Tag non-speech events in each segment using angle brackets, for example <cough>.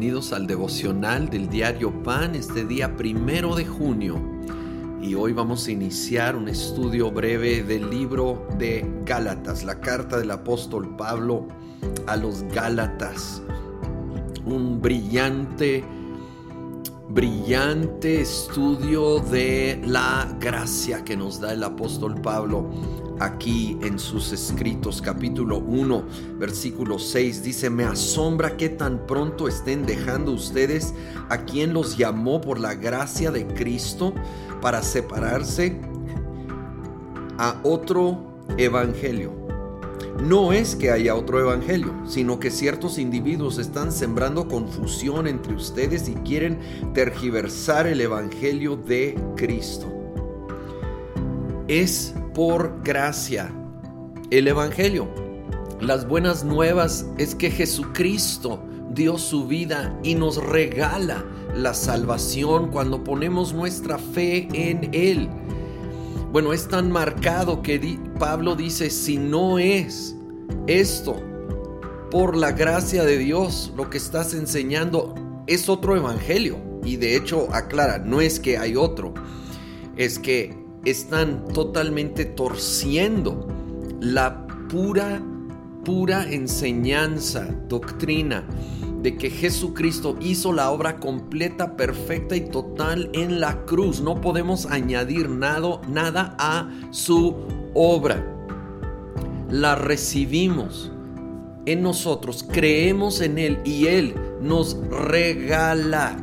bienvenidos al devocional del diario Pan este día primero de junio. Y hoy vamos a iniciar un estudio breve del libro de Gálatas, la carta del apóstol Pablo a los Gálatas. Un brillante, brillante estudio de la gracia que nos da el apóstol Pablo aquí en sus escritos, capítulo 1, versículo 6, dice, me asombra que tan pronto estén dejando ustedes a quien los llamó por la gracia de Cristo para separarse a otro evangelio. No es que haya otro evangelio, sino que ciertos individuos están sembrando confusión entre ustedes y quieren tergiversar el evangelio de Cristo. Es por gracia. El Evangelio. Las buenas nuevas es que Jesucristo dio su vida y nos regala la salvación cuando ponemos nuestra fe en Él. Bueno, es tan marcado que Pablo dice, si no es esto por la gracia de Dios, lo que estás enseñando es otro evangelio. Y de hecho aclara, no es que hay otro, es que están totalmente torciendo la pura, pura enseñanza, doctrina de que Jesucristo hizo la obra completa, perfecta y total en la cruz. No podemos añadir nada, nada a su obra. La recibimos en nosotros, creemos en Él y Él nos regala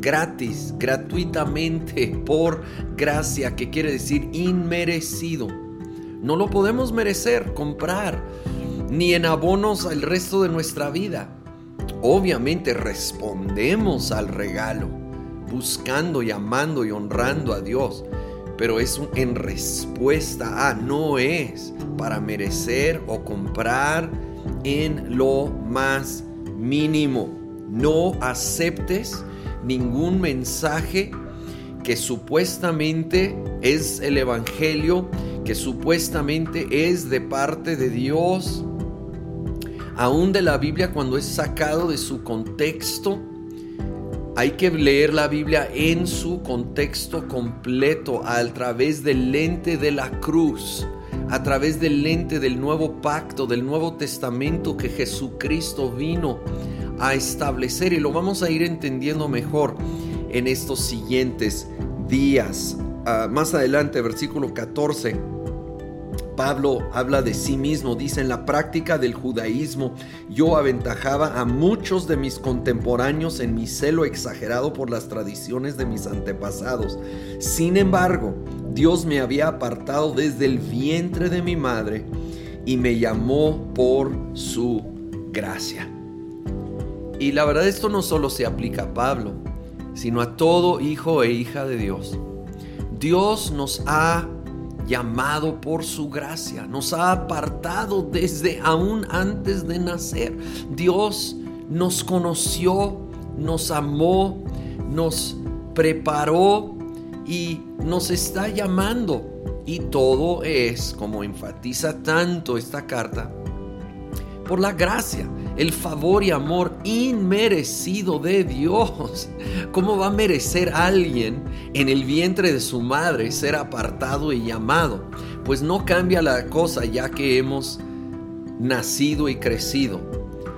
gratis, gratuitamente, por gracia, que quiere decir inmerecido. No lo podemos merecer, comprar, ni en abonos al resto de nuestra vida. Obviamente respondemos al regalo, buscando y amando y honrando a Dios, pero es en respuesta a, no es para merecer o comprar en lo más mínimo. No aceptes ningún mensaje que supuestamente es el Evangelio, que supuestamente es de parte de Dios, aún de la Biblia cuando es sacado de su contexto. Hay que leer la Biblia en su contexto completo, a través del lente de la cruz, a través del lente del nuevo pacto, del nuevo testamento que Jesucristo vino a establecer y lo vamos a ir entendiendo mejor en estos siguientes días. Ah, más adelante, versículo 14. Pablo habla de sí mismo, dice, en la práctica del judaísmo yo aventajaba a muchos de mis contemporáneos en mi celo exagerado por las tradiciones de mis antepasados. Sin embargo, Dios me había apartado desde el vientre de mi madre y me llamó por su gracia. Y la verdad esto no solo se aplica a Pablo, sino a todo hijo e hija de Dios. Dios nos ha llamado por su gracia, nos ha apartado desde aún antes de nacer. Dios nos conoció, nos amó, nos preparó y nos está llamando. Y todo es, como enfatiza tanto esta carta, por la gracia el favor y amor inmerecido de Dios. <laughs> ¿Cómo va a merecer alguien en el vientre de su madre ser apartado y llamado? Pues no cambia la cosa ya que hemos nacido y crecido.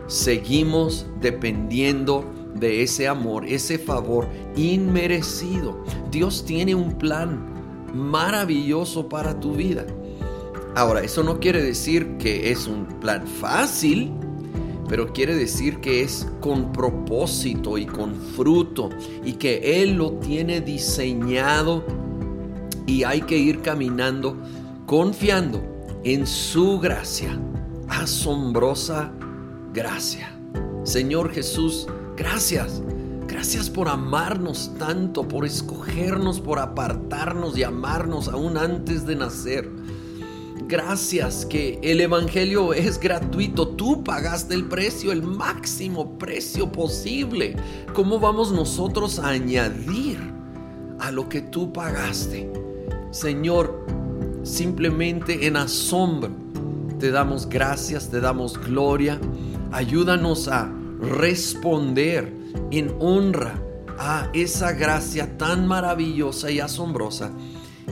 Seguimos dependiendo de ese amor, ese favor inmerecido. Dios tiene un plan maravilloso para tu vida. Ahora, eso no quiere decir que es un plan fácil pero quiere decir que es con propósito y con fruto y que Él lo tiene diseñado y hay que ir caminando confiando en su gracia, asombrosa gracia. Señor Jesús, gracias. Gracias por amarnos tanto, por escogernos, por apartarnos y amarnos aún antes de nacer gracias que el Evangelio es gratuito. Tú pagaste el precio, el máximo precio posible. ¿Cómo vamos nosotros a añadir a lo que tú pagaste? Señor, simplemente en asombro te damos gracias, te damos gloria. Ayúdanos a responder en honra a esa gracia tan maravillosa y asombrosa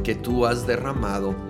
que tú has derramado